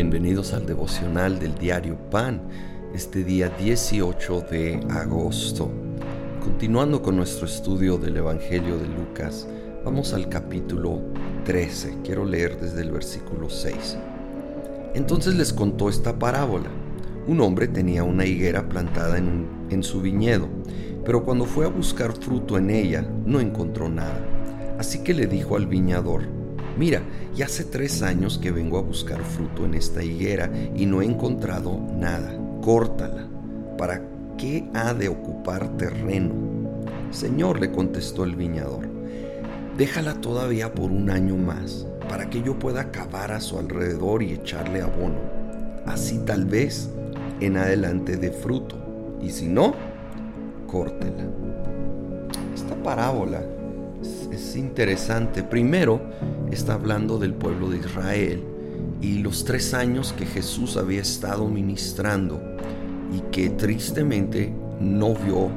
Bienvenidos al devocional del diario Pan, este día 18 de agosto. Continuando con nuestro estudio del Evangelio de Lucas, vamos al capítulo 13. Quiero leer desde el versículo 6. Entonces les contó esta parábola. Un hombre tenía una higuera plantada en, en su viñedo, pero cuando fue a buscar fruto en ella, no encontró nada. Así que le dijo al viñador, Mira, ya hace tres años que vengo a buscar fruto en esta higuera y no he encontrado nada. Córtala. ¿Para qué ha de ocupar terreno? Señor, le contestó el viñador, déjala todavía por un año más, para que yo pueda cavar a su alrededor y echarle abono. Así tal vez en adelante de fruto, y si no, córtela. Esta parábola es interesante. Primero, está hablando del pueblo de Israel y los tres años que Jesús había estado ministrando y que tristemente no vio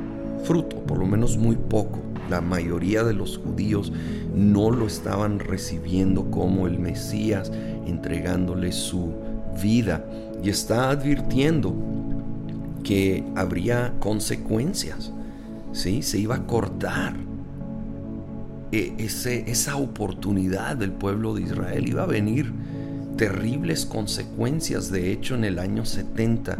fruto, por lo menos muy poco. La mayoría de los judíos no lo estaban recibiendo como el Mesías, entregándole su vida y está advirtiendo que habría consecuencias, ¿sí? Se iba a cortar e, esa oportunidad del pueblo de Israel. Iba a venir terribles consecuencias. De hecho, en el año 70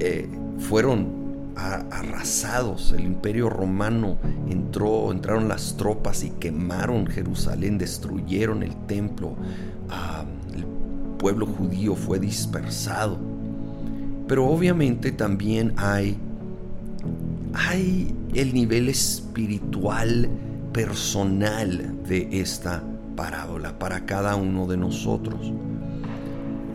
eh, fueron arrasados. El imperio romano entró, entraron las tropas y quemaron Jerusalén, destruyeron el templo. Ah, el pueblo judío fue dispersado. Pero obviamente también hay, hay el nivel espiritual personal de esta parábola para cada uno de nosotros.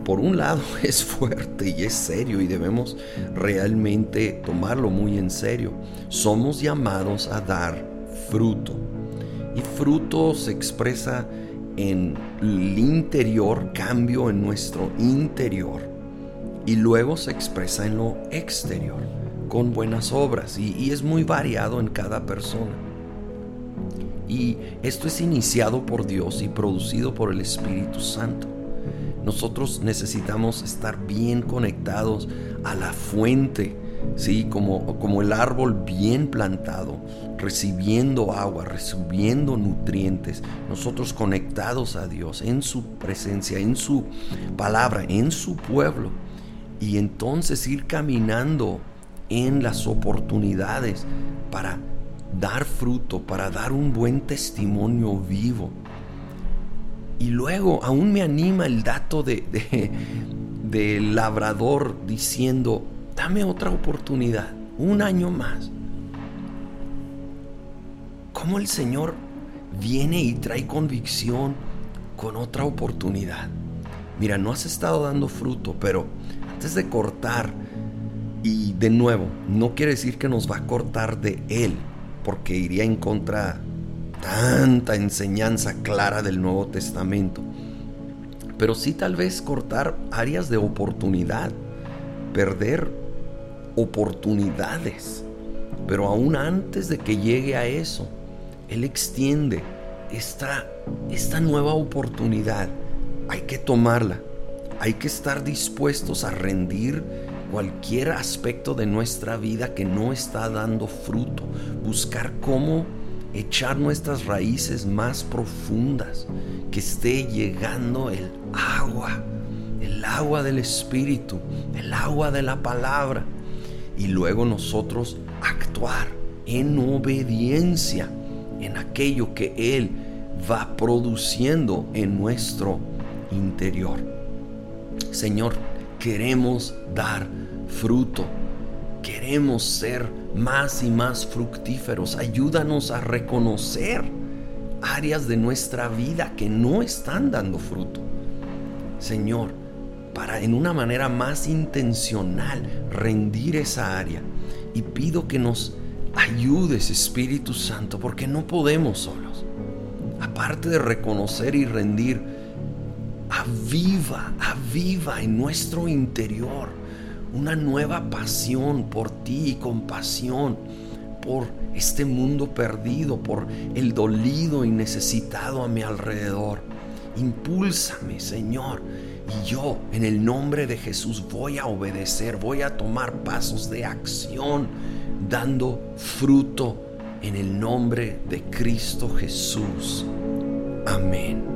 Por un lado es fuerte y es serio y debemos realmente tomarlo muy en serio. Somos llamados a dar fruto. Y fruto se expresa en el interior, cambio en nuestro interior. Y luego se expresa en lo exterior, con buenas obras. Y, y es muy variado en cada persona. Y esto es iniciado por Dios y producido por el Espíritu Santo. Nosotros necesitamos estar bien conectados a la fuente, ¿sí? como, como el árbol bien plantado, recibiendo agua, recibiendo nutrientes, nosotros conectados a Dios, en su presencia, en su palabra, en su pueblo. Y entonces ir caminando en las oportunidades para dar fruto, para dar un buen testimonio vivo. Y luego aún me anima el dato de, del labrador diciendo, dame otra oportunidad, un año más. ¿Cómo el Señor viene y trae convicción con otra oportunidad? Mira, no has estado dando fruto, pero antes de cortar, y de nuevo, no quiere decir que nos va a cortar de Él, porque iría en contra tanta enseñanza clara del Nuevo Testamento. Pero sí tal vez cortar áreas de oportunidad, perder oportunidades. Pero aún antes de que llegue a eso, Él extiende esta, esta nueva oportunidad. Hay que tomarla. Hay que estar dispuestos a rendir cualquier aspecto de nuestra vida que no está dando fruto, buscar cómo echar nuestras raíces más profundas, que esté llegando el agua, el agua del Espíritu, el agua de la palabra, y luego nosotros actuar en obediencia en aquello que Él va produciendo en nuestro interior. Señor, queremos dar fruto. Queremos ser más y más fructíferos. Ayúdanos a reconocer áreas de nuestra vida que no están dando fruto. Señor, para en una manera más intencional rendir esa área. Y pido que nos ayudes, Espíritu Santo, porque no podemos solos. Aparte de reconocer y rendir, aviva, aviva en nuestro interior una nueva pasión por ti y compasión por este mundo perdido, por el dolido y necesitado a mi alrededor. Impúlsame, Señor, Y yo, en el nombre de Jesús, voy a obedecer, voy a tomar pasos de acción, dando fruto en el nombre de Cristo Jesús. Amén.